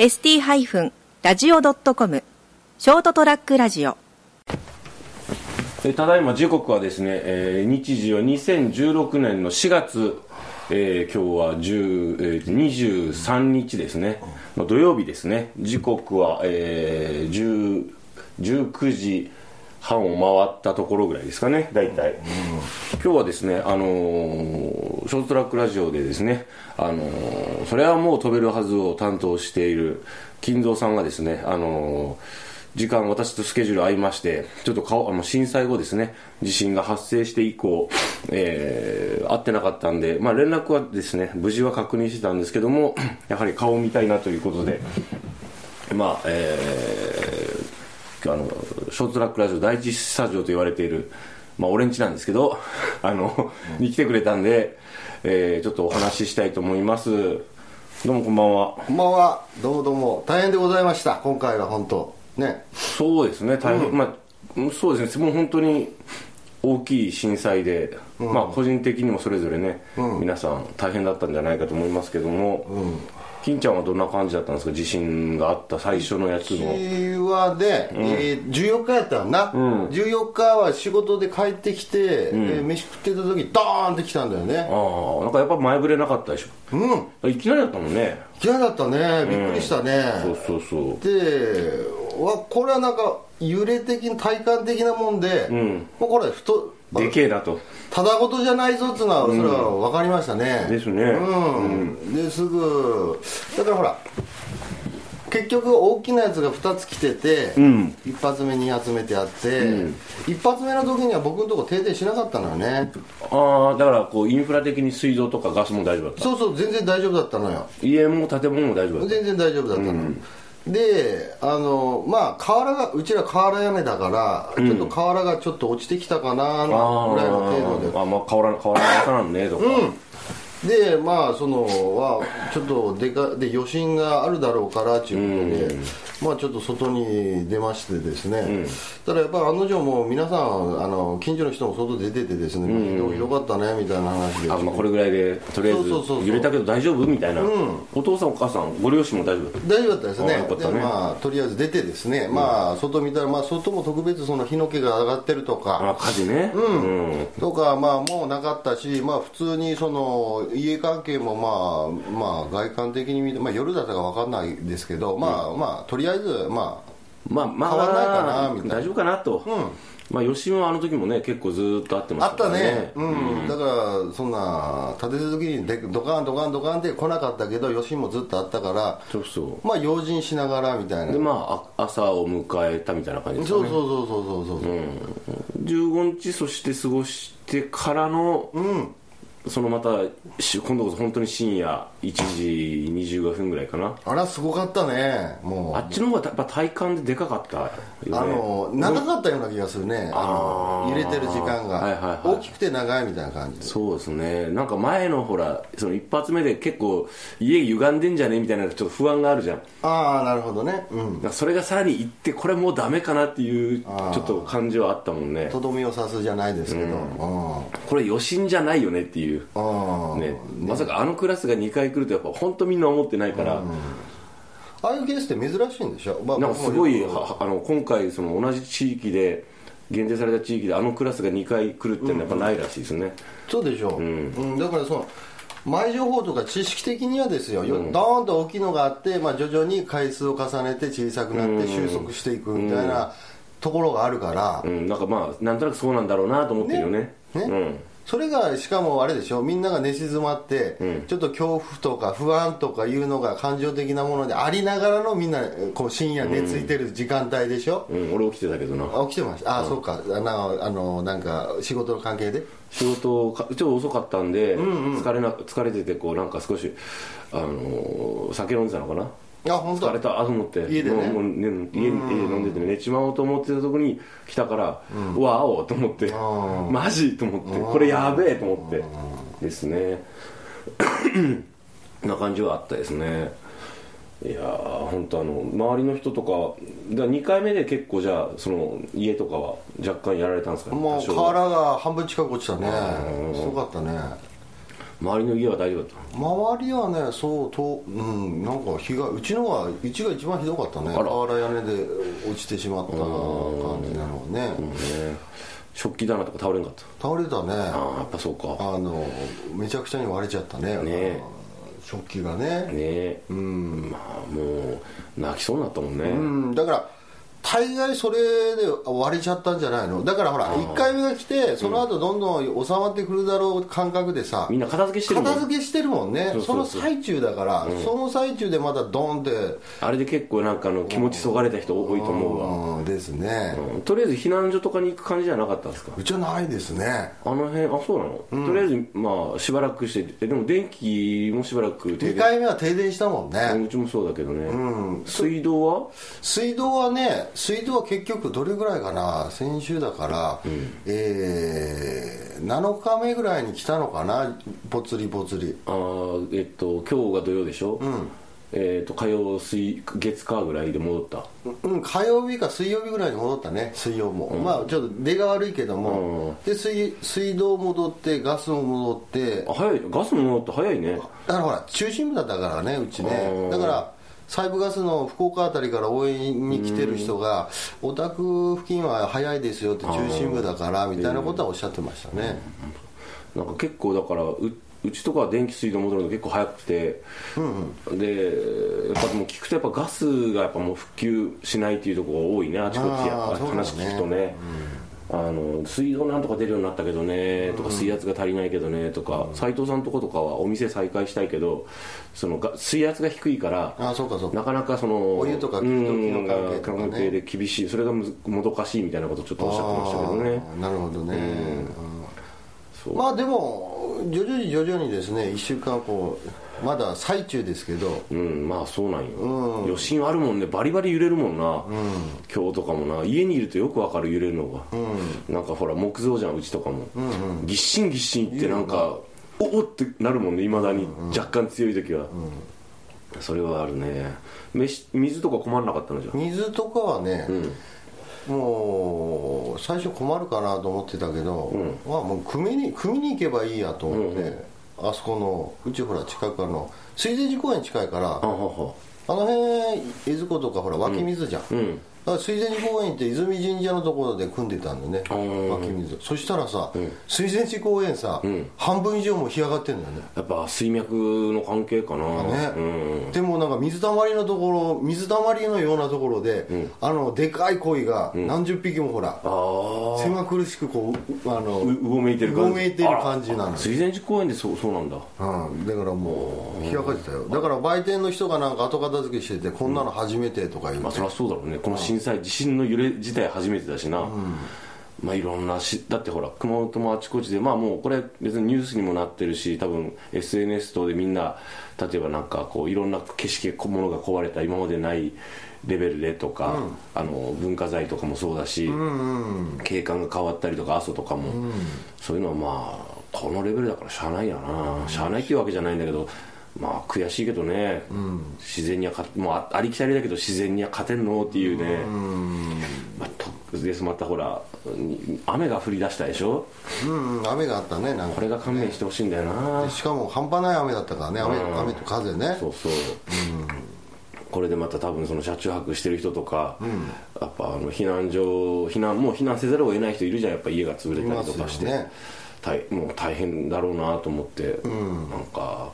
ST-radio.com ショートトラックラジオ。えただいま時刻はですね、えー日時は2016年の4月、えー今日は10、えー23日ですね、まあ土曜日ですね。時刻は、えー19時半を回ったところぐらいですかね大体、今日はですね、あのーショートトラックラジオでですね、あのーそれはもう飛べるはずを担当している金蔵さんがですね、あのー時間私とスケジュール合いましてちょっと顔あの震災後ですね地震が発生して以降、えー会ってなかったんで、まあ、連絡はですね無事は確認してたんですけどもやはり顔を見たいなということでまあえーあのショートトラックラジオ第一スタジオと言われているまあ、俺んちなんですけど、あの、に来てくれたんで、えーちょっとお話ししたいと思います。どうもこんばんは。こんばんは。どうもどうも。大変でございました。今回は本当。ね。そうですね。大変、まあそうですね。もう本当に大きい震災で、まあ個人的にもそれぞれね、皆さん大変だったんじゃないかと思いますけども、金ちゃんはどんな感じだったんですか？地震があった最初のやつの。うちはで、えー14日やったん。な、14日は仕事で帰ってきて、えー飯食ってた時ドーンって来たんだよね。ああなんかやっぱ前触れなかったでしうん。ょいきなりだったもんね。嫌だったね。びっくりしたね、そうそうそう。でわこれはなんか揺れ的に体感的なもんで、ん。もうこれふとでけえなと。ただごとじゃないぞっつうのはそれは分かりましたね、ですね。うん、ですぐだからほら結局大きなやつが2つ来てて、ん。一発目2発目ってやって、一発目の時には僕のとこ停電しなかったのよね。ああだからこうインフラ的に水道とかガスも大丈夫だった。そうそう全然大丈夫だったのよ。家も建物も大丈夫だった。全然大丈夫だったの、であのまあ瓦がうちら瓦屋根だから、ちょっと瓦がちょっと落ちてきたかなぐらいの程度で。ああまあ変わら変わらなんねとか、でまあそのはちょっとでかで余震があるだろうからということで、まあちょっと外に出ましてですね、ただやっぱり案の定もう皆さんあの近所の人も外出ててですね、ひどひどかったねみたいな話で。あまあ、これぐらいでとりあえず揺れたけど大丈夫？みたいな、お父さんお母さんご両親も大丈夫大丈夫だったですね。ね。でまあとりあえず出てですね、まあ外見たら、まあ、外も特別その火の気が上がってるとたか。あ火事ね。うん、とかまあもうなかったしまあ普通にその家関係もまあまあ外観的に見て、まあ、夜だったか分かんないですけど、まあまあとりあえずまあまあまあ変わらないかなみたいな。大丈夫かなと、まあ吉野はあの時もね結構ずーっと会ってまあったしたからね。ね、うん。だからそんな立て続けにでドカンドカンドカンって来なかったけど余震もずっとあったからそうそう。まあ用心しながらみたいな。でまああ朝を迎えたみたいな感じですかね。そうそうそうそうそうそうそう、15日そして過ごしてからの、そのまた今度こそ本当に深夜1時25分ぐらいかな。あらすごかったね。もう。あっちの方がやっぱ体感ででかかったよね。あの長かったような気がするね。あの揺れてる時間が、はいはいはい。大きくて長いみたいな感じで。そうですね。なんか前のほらその一発目で結構家歪んでんじゃねみたいなちょっと不安があるじゃん。ああなるほどね。うん。それがさらにいってこれもうダメかなっていうちょっと感じはあったもんね。とどめを刺すじゃないですけど、うん、これ余震じゃないよねっていう。ね。まさかあのクラスが2回来るとやっぱ本当みんな思ってないから、ああいうケースって珍しいんでしょ、まあなんかすごいあの今回その同じ地域で限定された地域であのクラスが2回来るってやっぱないらしいですね、くそうでしょう、うん。だからその前情報とか知識的にはですよ、よドーンと大きいのがあって、まあ、徐々に回数を重ねて小さくなって収束していくみたいなところがあるから、うん、なんかまあなんとなくそうなんだろうなと思ってるよね。ね。うんそれがしかもあれでしょみんなが寝静まって、ちょっと恐怖とか不安とかいうのが感情的なものでありながらのみんなこう深夜寝ついてる時間帯でしょ、うん、俺起きてたけどな。あ起きてました。あ、そうか。あのあのなんか仕事の関係で？仕事かちょっと遅かったんで、疲れな疲れててこうなんか少しあのー酒飲んでたのかな？あ本当。疲れたと思って。家でね。もうね家に家で飲んでて寝ちまおうと思ってたとこに来たから、うわおと思って。マジと思って。これやべえと思って。ですね。な感じはあったですね。いやー本当あの周りの人とかだ2回目で結構じゃあその家とかは若干やられたんですか？ねもう瓦が半分近く落ちたね。すごかったね周りの家は大丈夫だった周りはねそうとうんなんか日がうちのはうちが一番ひどかったね。あら。瓦屋根で落ちてしまった感じなのね。ね食器棚とか倒れんかった？倒れたね。ああやっぱそうか。あのめちゃくちゃに割れちゃったね。ね食器がね。ねえ。うん。まあもう泣きそうになったもんね、うん。だから大概それで割れちゃったんじゃないの？だからほら1回目が来てその後どんどん収まってくるだろう感覚でさみんな片付けしてるもん。片付けしてるもんね。その最中だから、その最中でまたドンって。あれで結構なんかあの気持ちそがれた人多いと思うわ、うんですね、うん。とりあえず避難所とかに行く感じじゃなかったんですか？うちはないですね。あの辺あそうなの、とりあえずまあしばらくしてえでも電気もしばらく停2電回目は停電したもんね、うちもそうだけどね、水道は水道はね水道は結局どれぐらいかな？先週だから、えー、7日目ぐらいに来たのかな？ぽつりぽつり。あーえっと今日が土曜でしょ、えっと火曜水月火ぐらいで戻った。うん、火曜日か水曜日ぐらいに戻ったね水曜も、まあちょっと出が悪いけども、で水水道戻ってガスも戻って。あ早いガスも戻って早いね。だからほら中心部だったからねうちうねん。だから西部ガスの福岡あたりから応援に来てる人がお宅付近は早いですよって中心部だからみたいなことはおっしゃってましたね。なんか結構だからううちとかは電気水道戻るの結構早くて、でやっぱもう聞くとやっぱガスがやっぱもう復旧しないっていうところが多いねあちこち話聞くとねあの水道なんとか出るようになったけどねとか水圧が足りないけどねとか斎藤さんとことかはお店再開したいけどそのが水圧が低いからああそうかそうか。なかなかそのお湯とかうん時々の関係とかね。関係で厳しいそれがもどかしいみたいなことをちょっとおっしゃってましたけどね。なるほどね、まあでも徐々に徐々にですね1週間こうまだ最中ですけど。うんまあそうなんよ、余震あるもんね。バリバリ揺れるもんな、今日とかもな。家にいるとよくわかる揺れるのが、なんかほら木造じゃんうちとかも、ぎっしんぎっしんいってなんかおおってなるもんねいまだに、若干強い時は、それはあるね。飯水とか困らなかったのじゃ水とかはね、もう最初困るかなと思ってたけど、まあ、もう組みに組みに行けばいいやと思って、あそこのうちほら近くの水前寺公園近いからあの辺江津湖とかほら湧き水じゃん、うん水前寺公園って泉神社のところで組んでたんだよねー。湧き水そしたらさ、水前寺公園さ、半分以上も干上がってんだよね。やっぱ水脈の関係かな。ね。うん。でもなんか水たまりのところ水たまりのようなところで、あのでかい鯉が何十匹もほら、ああ狭苦しくこうあのううごめいてる感じ。うごめいてる感じなの水前寺公園でそうそうなんだ。うん、だからもう冷やかってたよ。だから売店の人がなんか後片付けしててこんなの初めてとか言うて、まあそりゃそうだろうね。この震災地震の揺れ自体初めてだしな、まあいろんなしだってほら熊本もあちこちでまあもうこれ別にニュースにもなってるし多分 SNS 等でみんな例えばなんかこういろんな景色ものが壊れた今までないレベルでとか、あの文化財とかもそうだし、景観が変わったりとか阿蘇とかも、そういうのはまあこのレベルだからしゃあないやな、しゃあないっていうわけじゃないんだけどまあ悔しいけどね、自然にはかもうあありきたりだけど自然には勝てんの？っていうね、まあ、とですまたほら雨が降り出したでしょ？うんうん雨があったねなんかこれが勘弁してほしいんだよな、しかも半端ない雨だったからね雨,、雨と風ね。そうそう、これでまた多分その車中泊してる人とか、やっぱあの避難所避難もう避難せざるを得ない人いるじゃんやっぱ家が潰れたりとかして、ね。大もう大変だろうなと思って、なんか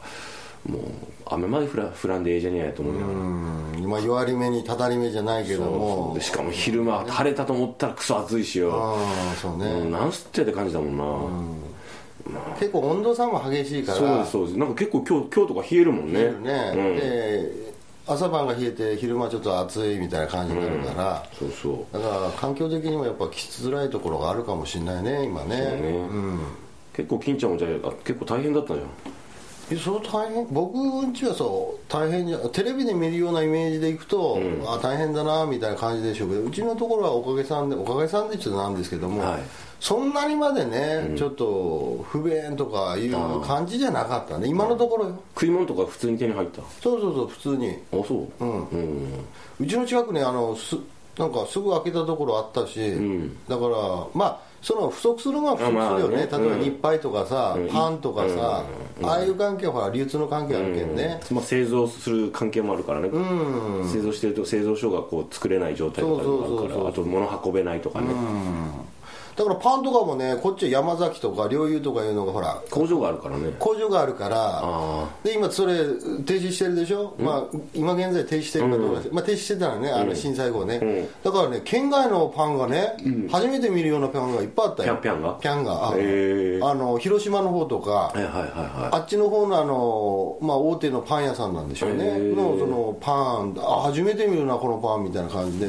もう雨まで降ら降らんでええじゃねえやと思いながら、うん。今弱り目にたたり目じゃないけども。でしかも昼間晴れたと思ったらクソ暑いしよ、ああそうね、うん、なんすってって感じだもんな、結構温度差も激しいから。そうですそうです。なんか結構今日今日とか冷えるもんね。冷えるね、うん。で朝晩が冷えて昼間ちょっと暑いみたいな感じになるから、そうそう。だから環境的にもやっぱきつらいところがあるかもしれないね今ね。ね。うん。結構金ちゃんもじゃあ結構大変だったじゃん。えそう大変僕んちはそう大変じゃテレビで見るようなイメージでいくと、あ大変だなみたいな感じでしょうけどうちのところはおかげさんでおかげさんでちょっとなんですけども、はい。そんなにまでね、ちょっと不便とかいう感じじゃなかったね。今のところよ。食い物とか普通に手に入った？あそうそうそう普通に。そう。うん。うん。うちの近くねあのすなんかすぐ開けたところあったし、だからまあその不足するのは不足するよね,、あまあね。例えばうん。日配とかさ、うん。パンとかさ、ああいう関係はほら流通の関係あるけんね、まあ、製造する関係もあるからね、製造してると製造所がこう作れない状態とかもあるからあと物運べないとかね、だからパンとかもねこっちは山崎とか陵侑とかいうのがほら工場があるからね。工場があるからあで今それ停止してるでしょ、まあ、今現在停止してるかどうか、まあ、停止してたらねあの震災後ね、ん。だからね県外のパンがね、初めて見るようなパンがいっぱいあったよ。ピャンピャンが？ピャンがあの広島の方とか、あっちの方のあの、まあ、大手のパン屋さんなんでしょうね。のそのパンあ初めて見るなこのパンみたいな感じで、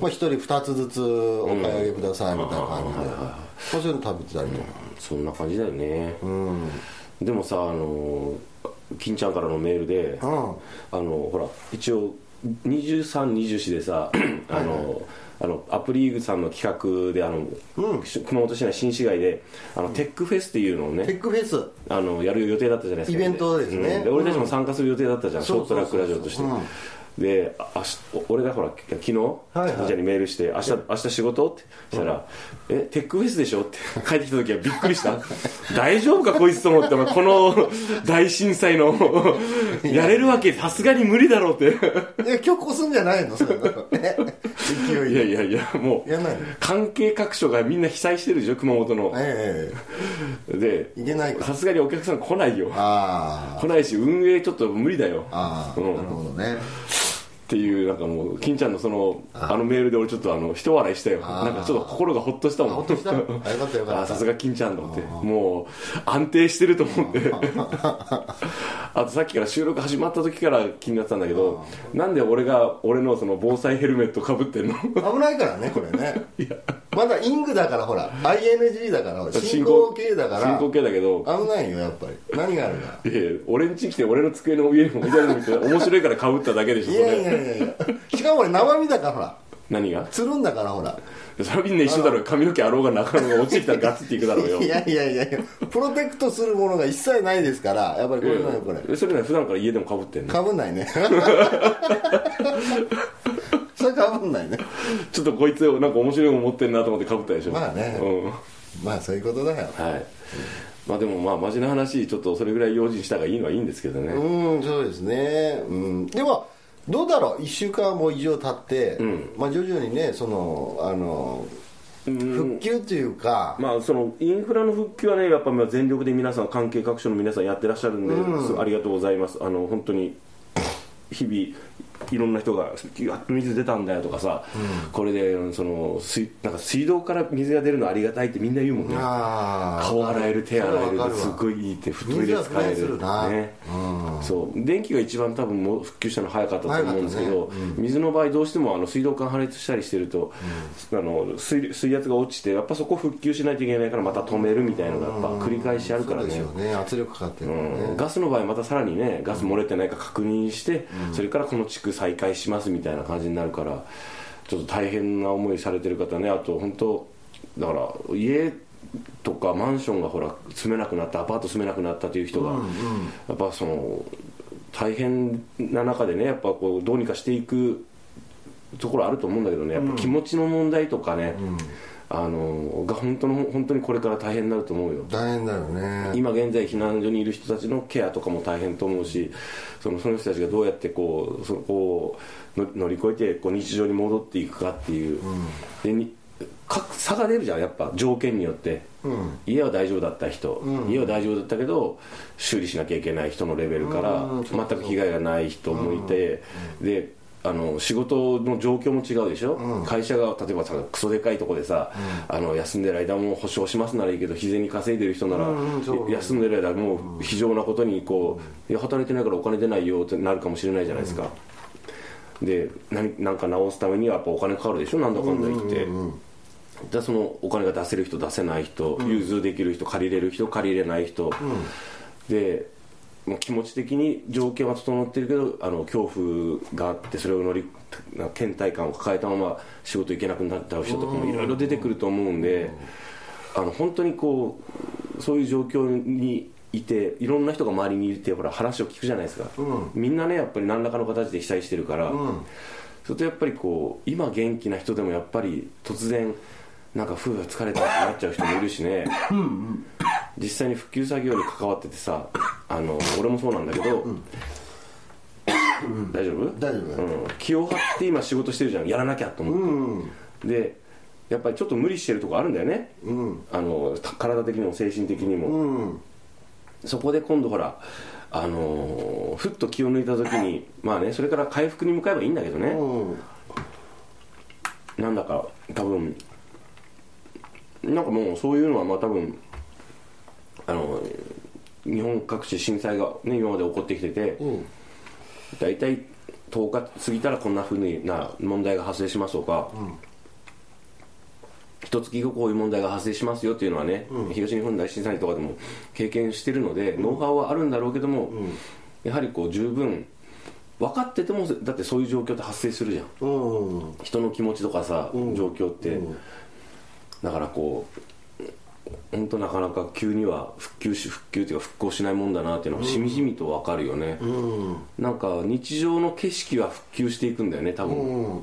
まあ、1人2つずつお買い上げくださいみたいな感じで、まあそういうの食べてたりとか、いそんな感じだよね、うん。でもさあの金ちゃんからのメールで、うん。あのほら一応2324でさあの、あのアプリーグさんの企画であの、熊本市内新市街であのテックフェスっていうのをね、テックフェス。あのやる予定だったじゃないですか。イベントですね。うん。で俺たちも参加する予定だったじゃん、ショートトラックラジオとして、うんでああし俺がほら昨日、はいはいじゃにメールして明日,、明日仕事ってしたら、えテックフェスでしょって 帰ってきた時はびっくりした。大丈夫かこいつと思ってこの大震災のや。れるわけさすがに無理だろうって。え今日越すんじゃないのそれ え勢いで。いやいやいやもう関係各所がみんな被災してるでしょ熊本の。えでいけないかさすがにお客さん来ないよ。来ないし運営ちょっと無理だよ。あああ、うん。なるほどねっていうなんかもう金ちゃんのそのあ。のメールで俺ちょっとあの一笑いしたよ。なんかちょっと心がほっとしたもん。ほっとした。あよかったよかった。あーさすが金ちゃんと思って。もう安定してると思って あとさっきから収録始まった時から気になってたんだけどなんで俺が俺のその防災ヘルメットかぶってんの？危ないからねこれね。まだイングだからほら。ING だから進行形だから。進行形だけど。危ないよやっぱり。何があるか。いや俺ん家来て俺の机の上にも置いてあるの見て面白いからかぶっただけでしょそいやいややいやしかも俺生身だからほら。何が？つるんだからほら。それはみんな一緒だろう。髪の毛あろうがなかろうが落ちてきたらガツっていくだろうよ いやいやいやいや。プロテクトするものが一切ないですから。やっぱりこれだよこれえそれね普段から家でもかぶってんの？かぶんないね。それかぶんないね。ちょっとこいつなんか面白いもん持ってんなと思ってかぶったでしょ。まあね。うん。まあそういうことだよ。はい。まあでもまあ真面目な話ちょっとそれぐらい用心した方がいいのはいいんですけどね、うんそうですね。うん。でもどうだろう？1週間も以上経って、ん。まあ徐々にねそのあの復旧というか、まあそのインフラの復旧はねやっぱまあ全力で皆さん関係各所の皆さんやってらっしゃるんで、すありがとうございます。あの本当に日々いろんな人が「やっと水出たんだよ」とかさ、これでその水なんか水道から水が出るのありがたいってみんな言うもんね。ああ顔洗える手洗えるすっごいいいってトイレ水は不便す使えるねうん。そう。電気が一番多分もう復旧したの早かったと思うんですけど、早かったね。水の場合どうしてもあの水道管破裂したりしてると、あの水水圧が落ちてやっぱそこ復旧しないといけないからまた止めるみたいなのがやっぱ繰り返しあるからね。ね。圧力かかってるね、うん。ガスの場合またさらにねガス漏れてないか確認して、それからこの地区再開しますみたいな感じになるからちょっと大変な思いされてる方ね。あと本当だから家とかマンションがほら住めなくなったアパート住めなくなったという人が、やっぱその大変な中でねやっぱこうどうにかしていくところあると思うんだけどね。やっぱ気持ちの問題とかね、あのが本当の本当にこれから大変になると思うよ。大変だよね。今現在避難所にいる人たちのケアとかも大変と思うしそのその人たちがどうやってこうそこをの乗り越えてこう日常に戻っていくかっていう、でにか差が出るじゃんやっぱ条件によって、うん。家は大丈夫だった人、家は大丈夫だったけど修理しなきゃいけない人のレベルから、全く被害がない人もいて、であの仕事の状況も違うでしょ、会社が例えばさクソでかいとこでさ、あの休んでる間も保証しますならいいけど日銭稼いでる人なら、うんうん休んでる間もう非常なことにこう、いや働いてないからお金出ないよってなるかもしれないじゃないですか、で何なんか直すためにはやっぱお金かかるでしょ？なんだかんだ言って、じゃあそのお金が出せる人出せない人、融通できる人借りれる人借りれない人、でもう気持ち的に条件は整ってるけどあの恐怖があってそれを乗り倦怠感を抱えたまま仕事行けなくなっちゃう人とかもいろいろ出てくると思うんで、あの本当にこうそういう状況にいていろんな人が周りにいてほら話を聞くじゃないですか、みんなねやっぱり何らかの形で被災してるから、それとやっぱりこう今元気な人でもやっぱり突然なんか夫婦が疲れたってなっちゃう人もいるしね実際に復旧作業に関わっててさあの俺もそうなんだけど、大丈夫？大丈夫うん、気を張って今仕事してるじゃん。やらなきゃと思って、でやっぱりちょっと無理してるとこあるんだよね、あのた体的にも精神的にも、うん。そこで今度ほらあのーふっと気を抜いた時にまあねそれから回復に向かえばいいんだけどね、うん。なんだか多分なんかもうそういうのはまあ多分あの日本各地震災がね今まで起こってきてて、うん。大体10日過ぎたらこんなふうな問題が発生しますとか、一月後こういう問題が発生しますよっていうのはね、東日本大震災とかでも経験してるので、ノウハウはあるんだろうけども、やはりこう十分分かっててもだってそういう状況って発生するじゃん。うん人の気持ちとかさ、状況って、だからこう本当なかなか急には復旧し復旧っていうか復興しないもんだなっていうのはしみじみと分かるよね、なんか日常の景色は復旧していくんだよね多分、うん。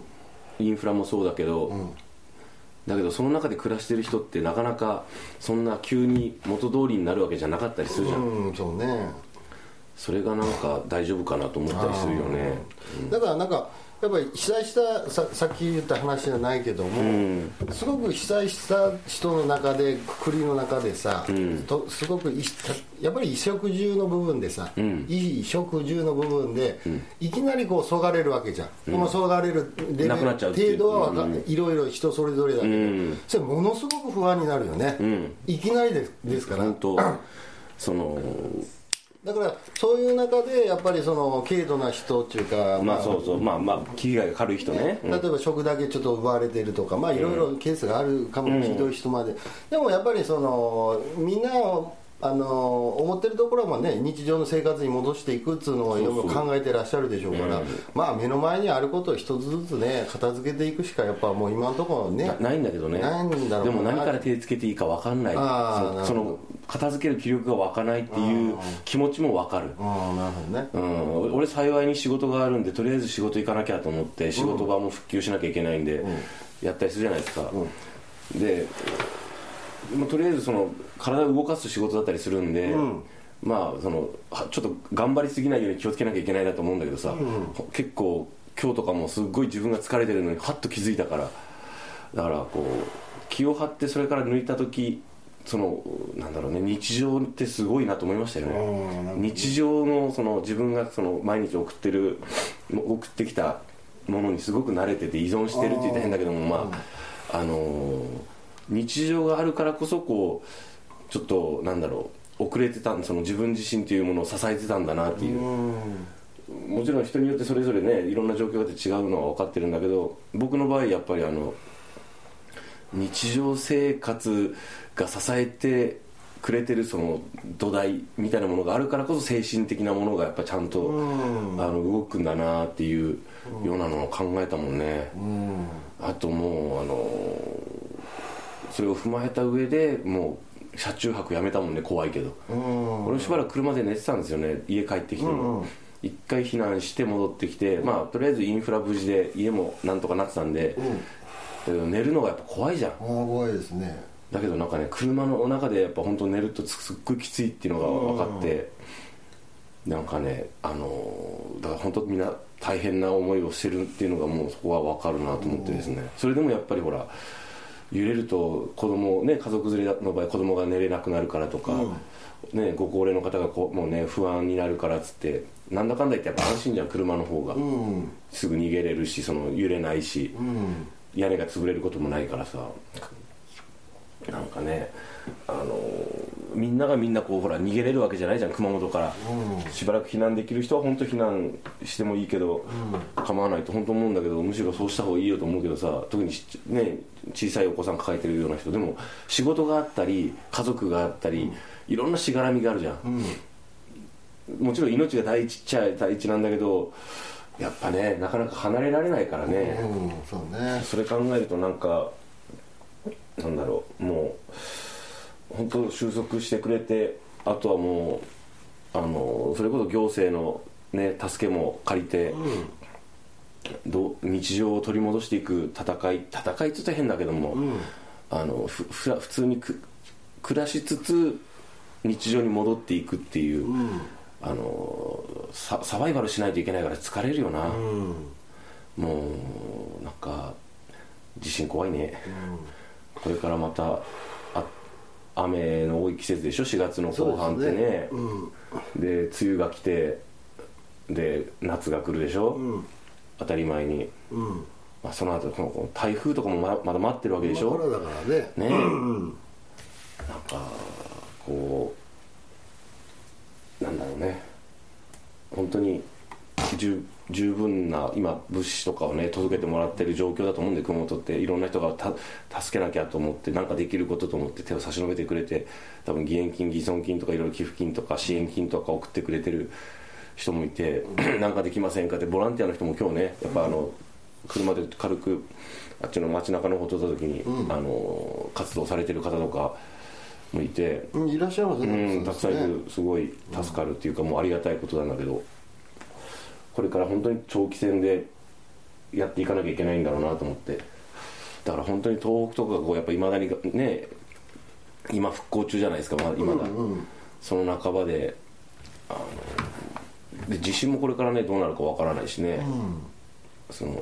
インフラもそうだけど、だけどその中で暮らしてる人ってなかなかそんな急に元通りになるわけじゃなかったりするじゃん、うんそうね。それがなんか大丈夫かなと思ったりするよね。だからなんかやっぱり被災したささっき言った話じゃないけども、すごく被災した人の中でくくりの中でさ、とすごくいやっぱり衣食住の部分でさ、衣食住の部分で、いきなりこうそがれるわけじゃん、このそがれる程度はわか、いろいろ人それぞれだけど、ん。それものすごく不安になるよね、いきなりですですから、そのだからそういう中でやっぱりその軽度な人っていうか、まあそうそう。まあまあ被害が軽い人ね、うん。例えば食だけちょっと奪われてるとかまあいろいろケースがあるかもひどい人まで、でもやっぱりそのみんなあの思ってるところもね日常の生活に戻していくっていうのをいろいろ考えてらっしゃるでしょうからまあ目の前にあることを一つずつね片付けていくしかやっぱもう今のところねなないんだけどね。ないんだろうな。でも何から手つけていいか分かんない。そその片付ける気力が湧かないっていう気持ちも分かる。うんなるほどね。うん、俺幸いに仕事があるんでとりあえず仕事行かなきゃと思って仕事場も復旧しなきゃいけないんで、やったりするじゃないですか、でもうとりあえずその体を動かす仕事だったりするんで、まあそのはちょっと頑張りすぎないように気をつけなきゃいけないなと思うんだけどさ、ほ結構今日とかもすっごい自分が疲れてるのにハッと気づいたからだからこう気を張ってそれから抜いた時そのなんだろうね日常ってすごいなと思いましたよね。日常のその自分がその毎日送ってる送ってきたものにすごく慣れてて依存してるって言ったら変だけどもまああのー日常があるからこそこうちょっとなんだろう遅れてたその自分自身というものを支えてたんだなっていう。もちろん人によってそれぞれねいろんな状況があって違うのは分かってるんだけど僕の場合やっぱりあの日常生活が支えてくれてるその土台みたいなものがあるからこそ精神的なものがやっぱちゃんとあの動くんだなっていうようなのを考えたもんね。あともうあのそれを踏まえた上でもう車中泊やめたもんね怖いけど。俺しばらく車で寝てたんですよね家帰ってきても。一回避難して戻ってきてまあとりあえずインフラ無事で家もなんとかなってたんでだけど寝るのがやっぱ怖いじゃん。怖いですね。だけどなんかね車の中でやっぱ本当寝るとすっごいきついっていうのが分かってなんかねあのーだから本当みんな大変な思いをしてるっていうのがもうそこは分かるなと思ってですね。それでもやっぱりほら揺れると子供ね家族連れの場合子供が寝れなくなるからとか、ね、ご高齢の方がこうもうね不安になるからっつってなんだかんだ言ってやっぱ安心じゃん車の方が、うん。すぐ逃げれるしその揺れないし、うん。屋根が潰れることもないからさ。なんかねあのーみんながみんなこうほら逃げれるわけじゃないじゃん熊本から、しばらく避難できる人は本当避難してもいいけど、構わないと本当思うんだけどむしろそうした方がいいよと思うけどさ特にちね小さいお子さん抱えてるような人。でも仕事があったり家族があったり、いろんなしがらみがあるじゃん、もちろん命が第一っちゃ第一なんだけどやっぱねなかなか離れられないからね、うんそうね。それ考えるとなんかなんだろうもう本当収束してくれてあとはもうあのそれこそ行政のね助けも借りて、どう日常を取り戻していく戦い戦いって言ったら変だけども、あのふふら普通にく暮らしつつ日常に戻っていくっていう、あのササバイバルしないといけないから疲れるよな、もうなんか地震怖いね、これからまたあ雨の多い季節でしょ？4月の後半ってね。で梅雨が来てで夏が来るでしょ、当たり前に、まあ、その後この台風とかもままだ待ってるわけでしょ、だからね。ね。なんかこうなんだろうね。本当に十十分な今物資とかをね届けてもらってる状況だと思うんで熊本って。いろんな人がた助けなきゃと思って何かできることと思って手を差し伸べてくれて多分義援金義損金とかいろいろ寄付金とか支援金とか送ってくれてる人もいて 何かできませんかってボランティアの人も今日ねやっぱあの車で軽くあっちの街中の方通った時に、あの活動されてる方とかもいて、うんいらっしゃいますね、うん、たくさんいるすごい助かるっていうか、もうありがたいことなんだけどこれから本当に長期戦でやっていかなきゃいけないんだろうなと思って。だから本当に東北とかがこうやっぱいまだにね今復興中じゃないですかまだ今だ、その半ばであので地震もこれからねどうなるかわからないしね、その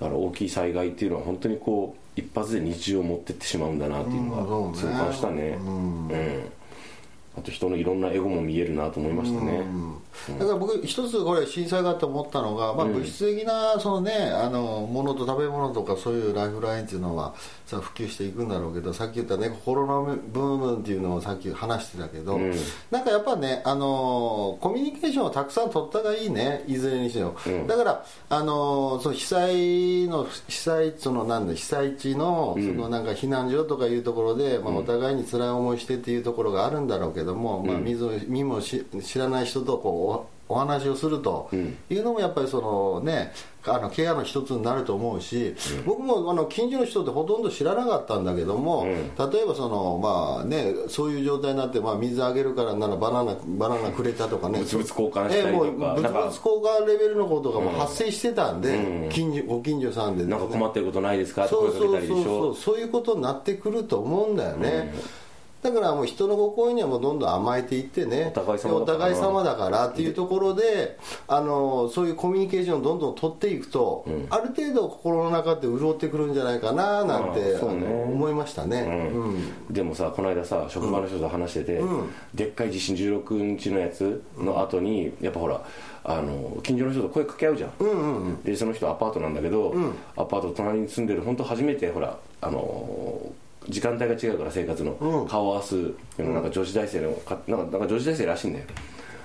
だから大きい災害っていうのは本当にこう一発で日常を持ってってしまうんだなっていうのうんが痛感したね。うん、あと人のいろんなエゴも見えるなと思いましたね、だから僕一つこれ震災があって思ったのが、まあ、物質的なそのね、あの物と食べ物とかそういうライフラインっていうのはさ普及していくんだろうけどさっき言ったねコロナブームっていうのをさっき話してたけど、うん。なんかやっぱねあのコミュニケーションをたくさん取ったがいいねいずれにしても、うん。だからあのその被災の被災そのなんだ被災地のそのなんか避難所とかいうところで、まあ、お互いに辛い思いしてっていうところがあるんだろうけども、まあ、見ず見もし知らない人とこうおお話をするというのもやっぱりそのねあのケアの一つになると思うし、僕もあの近所の人ってほとんど知らなかったんだけども、例えばそのまあねそういう状態になって、まあ、水あげるからならバナナバナナくれたとかね。物々交換したりとかええもう物々交換レベルのことがもう発生してたんで、近所ご近所さんで、ね、なんか困ってることないですか？ってそう声かけたりでしそうそうそうょそういうことになってくると思うんだよね、だからもう人のご好意にはもうどんどん甘えていってね。お互い様だから。っていうところであのそういうコミュニケーションをどんどん取っていくと、ある程度心の中って潤ってくるんじゃないかななんて、ね。思いましたね、うん。でもさこの間さ職場の人と話してて、でっかい地震16日のやつの後にやっぱほらあの近所の人と声かけ合うじゃん,、でその人アパートなんだけど、アパート隣に住んでる本当初めてほらあの時間帯が違うから生活の、顔を合わすなんか女子大生のかなんかなんか女子大生らしいんだよ。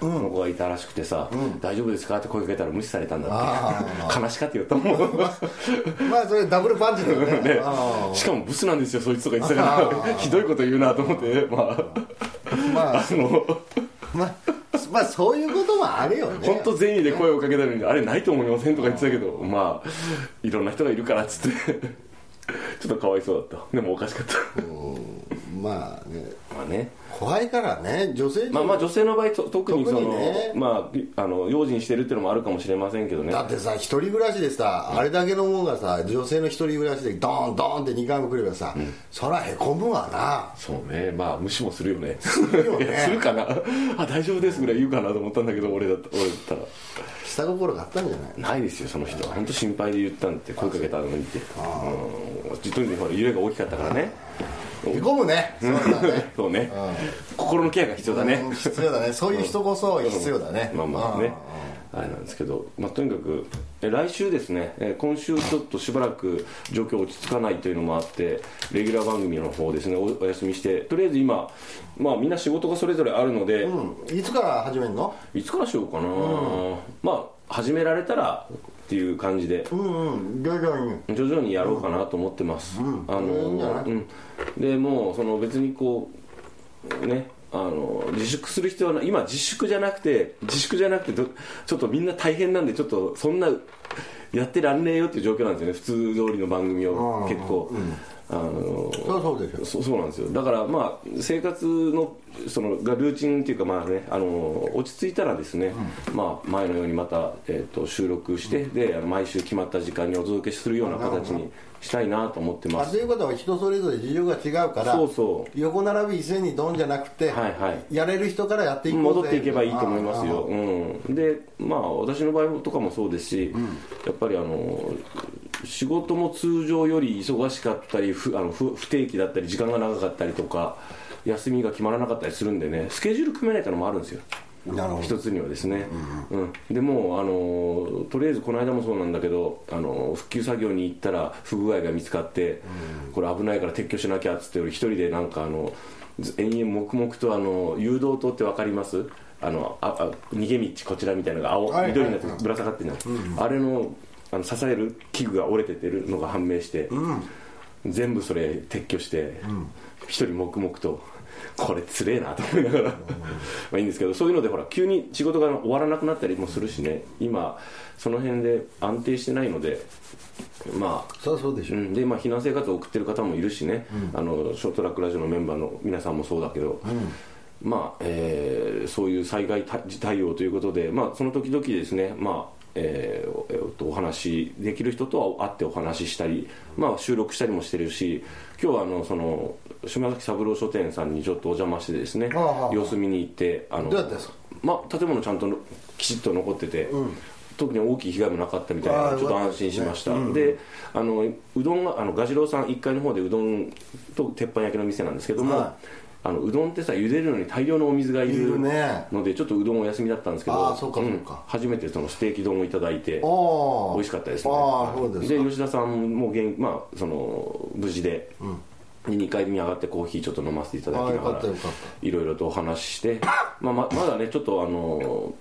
その子がいたらしくてさ、大丈夫ですか？って声かけたら無視されたんだって。悲しかって言ったもんまあそれダブルパンチだよね。ね。あしかもブスなんですよそいつとか言ってたからひどいこと言うなと思って。まああ。まああの。まあまあそういうこともあるよね。本当善意で声をかけたのにあれないと思いませんとか言ってたけどまあいろんな人がいるからっつってちょっとかわいそうだった。でもおかしかった。まあね。まあね。怖いからね女性まあまあ女性の場合と特にそのね。まああの用心してるっていうのもあるかもしれませんけどね。だってさ一人暮らしでさ、あれだけのもんがさ女性の一人暮らしでドーンドーンって2回も来ればさ、そらへこむわな。そうね。まあ無視もするよね。るよね。するかな。あ大丈夫ですぐらい言うかなと思ったんだけど俺だ俺だったら。下心があったんじゃない？ないですよその人は。本当心配で言ったんって声かけたのにって。うん。とにほら揺れが大きかったからねへこむね。そうだね。そうね。心のケアが必要だね。うん必要だね。そういう人こそ必要だね。まあまあね。あれなんですけど、まあ、とにかくえ来週ですね。え今週ちょっとしばらく状況落ち着かないというのもあってレギュラー番組の方ですね。おお休みして。とりあえず今まあみんな仕事がそれぞれあるので、うん。いつから始めるの？いつからしようかな、まあ始められたらっていう感じで。うんうん。徐々に徐々にやろうかなと思ってます、あのうん、でもうその別にこうねあの自粛する必要はない。今自粛じゃなくて自粛じゃなくてどちょっとみんな大変なんでちょっとそんなやってらんねえよっていう状況なんですよね。普通通りの番組を結構、あのそうそうそうなんですよ。だからまあ生活のそのがルーチンっていうかまあねあの落ち着いたらですね、うん、まあ前のようにまた、えーと、収録して、うん、で毎週決まった時間にお届けするような形にしたいなと思ってます。ということは人それぞれ事情が違うからそうそう。横並び一斉にドンじゃなくて、はいはい、やれる人からやっていこう戻っていけばいいと思いますよ、うん、でまあ私の場合とかもそうですし、やっぱりあの仕事も通常より忙しかったり不あの不不定期だったり時間が長かったりとか休みが決まらなかったりするんでねスケジュール組めないってのもあるんですよ。一つにはですね、うん、うん、でもあのとりあえずこの間もそうなんだけどあの復旧作業に行ったら不具合が見つかって、うん、これ危ないから撤去しなきゃっつって一人でなんかあの延々黙々とあの誘導灯って分かります？あのああ逃げ道こちらみたいなのが青、はい、緑になってぶら下がってるじゃない、うん、あれのあの支える器具が折れててるのが判明して、全部それ撤去して一、人黙々とこれつれえなと思いながら。まあいいんですけどそういうのでほら急に仕事が終わらなくなったりもするしね。今その辺で安定してないのでまあそうそうでしょ、うん、で、まあ、避難生活を送ってる方もいるしね、うん、あのショートラックラジオのメンバーの皆さんもそうだけど、うん、まあえー、そういう災害対応ということで、まあ、その時々ですね、まあえーえー、とお話できる人とは会ってお話ししたり、まあ、収録したりもしてるし今日はあのその島崎三郎書店さんにちょっとお邪魔してですね様子見に行ってあのどうやったんですか、まあ、建物ちゃんときちっと残ってて、うん、特に大きい被害もなかったみたいなちょっと安心しました、ねうん、であのうどんがあのガジロウさん1階の方でうどんと鉄板焼きの店なんですけども、はいあのうどんってさ茹でるのに大量のお水がいるのでちょっとうどんお休みだったんですけど初めてそのステーキ丼をいただいて美味しかったですね。で吉田さんも元、まあ、その無事で、うん。2階に上がってコーヒーちょっと飲ませていただきながらいろいろとお話しして、まあ、ままだねちょっとあの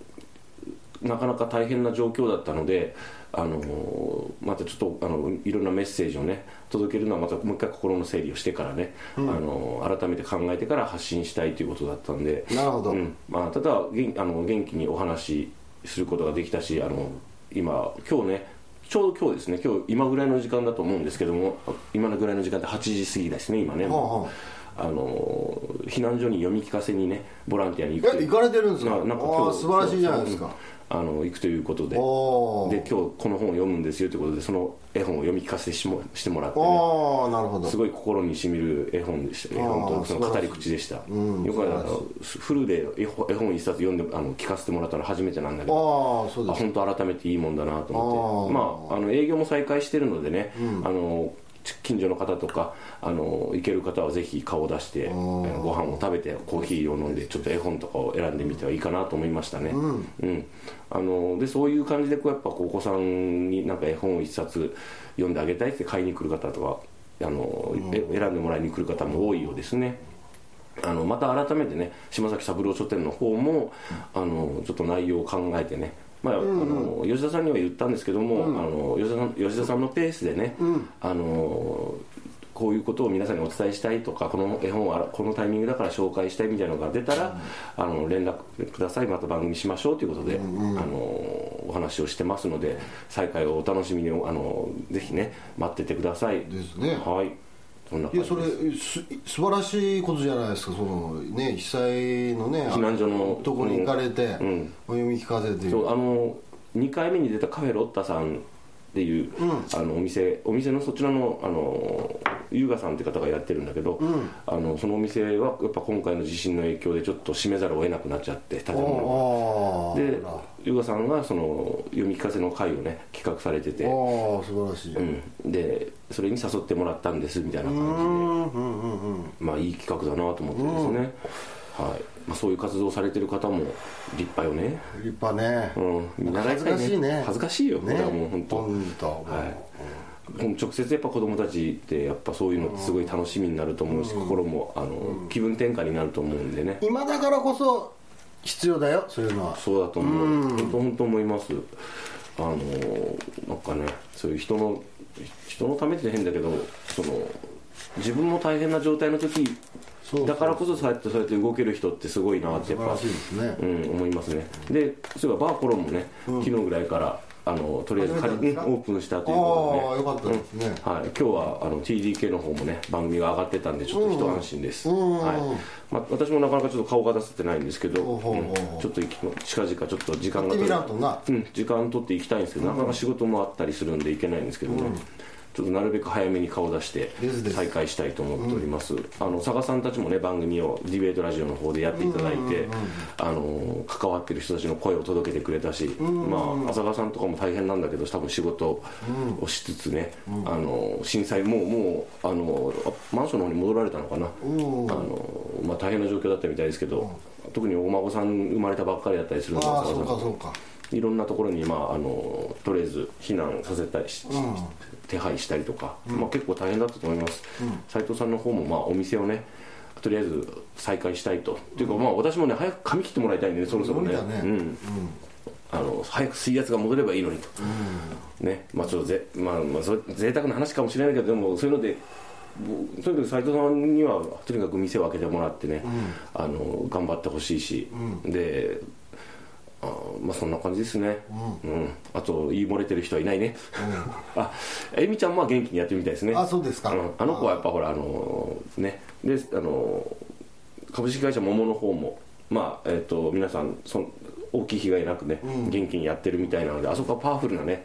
なかなか大変な状況だったのであのまたちょっとあのいろんなメッセージをね届けるのはまたもう一回心の整理をしてからね、うん、あの改めて考えてから発信したいということだったんで。なるほど、うん。まあ、ただ元あの元気にお話しすることができたしあの今今日ねちょうど今日ですね今日今ぐらいの時間だと思うんですけども今のぐらいの時間って8時過ぎですね今ね、はあはあ。の避難所に読み聞かせにねボランティアに行く行かれてるんですか？なんか今日素晴らしいじゃないですかあの行くということで。で今日この本を読むんですよということでその絵本を読み聞かせしもしてもらって、ね、なるほど。すごい心にしみる絵本でした絵本とその語り口でした、うん、よくあのフルで絵本一冊読んであの聞かせてもらったのは初めてなんだけど。あそうです。本当改めていいもんだなと思って。まああの営業も再開してるのでね、うん、あの近所の方とかあの行ける方はぜひ顔を出してご飯を食べてコーヒーを飲んでちょっと絵本とかを選んでみてはいいかなと思いましたね、うん、うん、あのでそういう感じでこうやっぱお子さんになんか絵本を一冊読んであげたいって買いに来る方とかあの、うん、選んでもらいに来る方も多いようですね。あのまた改めてね島崎三郎書店の方もあのちょっと内容を考えてねまあ、あの吉田さんには言ったんですけども、あの吉田さん吉田さんのペースでね、あのこういうことを皆さんにお伝えしたいとかこの絵本はこのタイミングだから紹介したいみたいなのが出たら、あの連絡ください。また番組しましょうということで、あのお話をしてますので再会をお楽しみにあのぜひね待っててください。ですね。はいそんないやそれす素晴らしいことじゃないですか。そのね被災のね避難所のとこに行かれて、うん、お読み聞かせてそうあの2回目に出たカフェロッタさんっていう、うん、あのお店お店のそちらのあの優雅さんって方がやってるんだけど、うん、あのそのお店はやっぱ今回の地震の影響でちょっと閉めざるを得なくなっちゃって建物で優雅さんがその読み聞かせの会をね企画されてて。ああ素晴らしい、うん、でそれに誘ってもらったんですみたいな感じで。まあいい企画だなと思ってですね、はい。まあ、そういう活動されてる方も立派よね。立派ね、うん、見習いたいね。恥ずかしいね。恥ずかしいよ。ね。もう本当。本当はい。直接やっぱ子供たちってやっぱそういうのすごい楽しみになると思うし、うん、心もあの、うん、気分転換になると思うんでね。今だからこそ必要だよそういうのは。そうだと思う、うん、本当本当思います。あのなんかねそういう人の人のためって変だけどその自分も大変な状態の時だからこそそうやってそうやって動ける人ってすごいなってやっぱ、ね、うん、思いますね。でそういえばバーコロンもね、うん、昨日ぐらいからあのとりあえず仮にオープンしたということで、ね、ああよかったですね。はい、今日はあの TDK の方もね番組が上がってたんでちょっと一安心です、はい。まあ、私もなかなかちょっと顔が出せてないんですけど、ほうん。ちょっと近々ちょっと時間が行ってみらんとな。うん、時間取って行きたいんですけど、なかなか仕事もあったりするんで行けないんですけどね、ちょっとなるべく早めに顔出して再開したいと思っております、あの佐賀さんたちもね番組をディベートラジオの方でやっていただいて、あの関わってる人たちの声を届けてくれたし、まあ、浅川さんとかも大変なんだけど多分仕事をしつつね、あの震災もうもうあのあマンションの方に戻られたのかな、あのまあ、大変な状況だったみたいですけど、特にお孫さん生まれたばっかりだったりするんでああ浅川さん。そうかそうかいろんなところに、まあ、あのとりあえず避難させたりし、手配したりとか、まあ、結構大変だったと思います。斉、藤さんの方も、まあ、お店をねとりあえず再開したいと、っていうか、まあ、私もね早く髪切ってもらいたいんでねそろそろね。うん。あの早く水圧が戻ればいいのにと、ね。まあちょっとぜ、まあまあ、それ贅沢な話かもしれないけどでもそういうのでとにかく斉藤さんにはとにかく店を開けてもらってね、あの頑張ってほしいし、であーまあそんな感じですね、うん。あと言い漏れてる人はいないね、あえみちゃんも元気にやってみたいですね。あそうですか。ん。あの子はやっぱほらあのーね。であのー株式会社桃の方もまあえっ、と皆さんそん大きい被害なくね、元気にやってるみたいなのであそこはパワフルなね、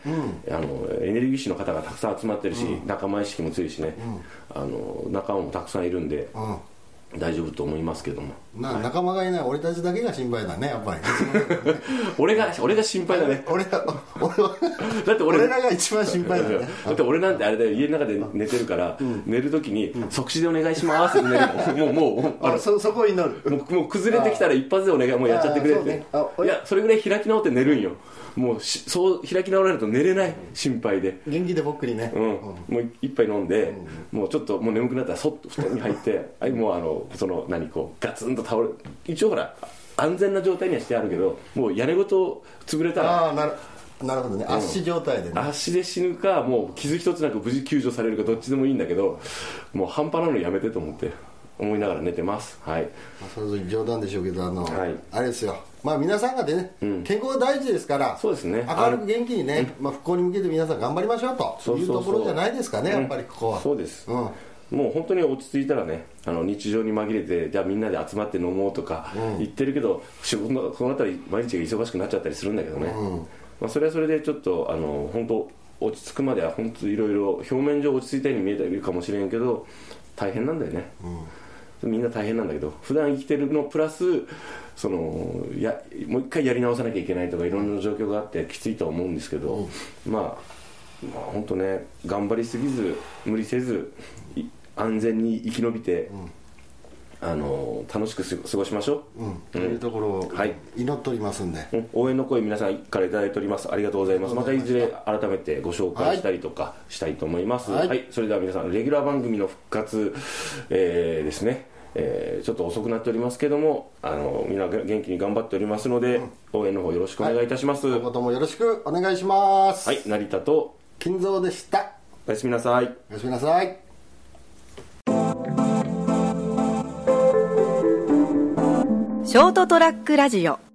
あのエネルギッシュの方がたくさん集まってるし、仲間意識も強いしね、あの仲間もたくさんいるんで、大丈夫と思いますけども。な仲間がいない俺たちだけが心配だねやっぱり。俺が俺が心配だね。俺が俺はだって俺俺らが一番心配だね。だって俺なんてあれだよ家の中で寝てるから、寝るときに即死でお願いしますって寝るの。もうもう あのあそそこを祈る。もうもう崩れてきたら一発でお願いもうやっちゃってくれって、ね。あいやそれぐらい開き直って寝るんよもうしそう開き直られると寝れない心配で。元気でぼっくりね。うん、もう一杯飲んで、もうちょっともう眠くなったらそっと布団に入って はいもうあのその何こうガツンと倒れ一応ほら安全な状態にはしてあるけどもう屋根ごと潰れたらああなるなるほどね。圧死状態でね。足で死ぬかもう傷一つなく無事救助されるかどっちでもいいんだけどもう半端なのやめてと思って思いながら寝てます。はい。まあそれ冗談でしょうけどあの、はい。あれですよまあ皆さんがでね、健康が大事ですからそうですね。明るく元気にね、まあ、復興に向けて皆さん頑張りましょうというところじゃないですかねやっぱりここは、そうです、うん。もう本当に落ち着いたらねあの日常に紛れてじゃあみんなで集まって飲もうとか言ってるけど、仕事のそうなったら毎日が忙しくなっちゃったりするんだけどね、まあ、それはそれでちょっとあの本当落ち着くまでは本当いろいろ表面上落ち着いたように見えているかもしれんけど大変なんだよね、みんな大変なんだけど普段生きてるのプラスそのやもう一回やり直さなきゃいけないとかいろんな状況があってきついとは思うんですけど、まあまあ本当ね頑張りすぎず無理せず安全に生き延びて、あの楽しくす過ごしましょう、うん。というところをはい。祈っておりますんで、うん。応援の声皆さんからいただいております。ありがとうございます。またいずれ改めてご紹介したりとかしたいと思います。ははい。い、それでは皆さんレギュラー番組の復活、えーですね。えーちょっと遅くなっておりますけどもあのみんな元気に頑張っておりますので、応援の方よろしくお願いいたします、今後ともよろしくお願いします、はい。成田と金蔵でした。おやすみなさい。おやすみなさいショートトラックラジオ。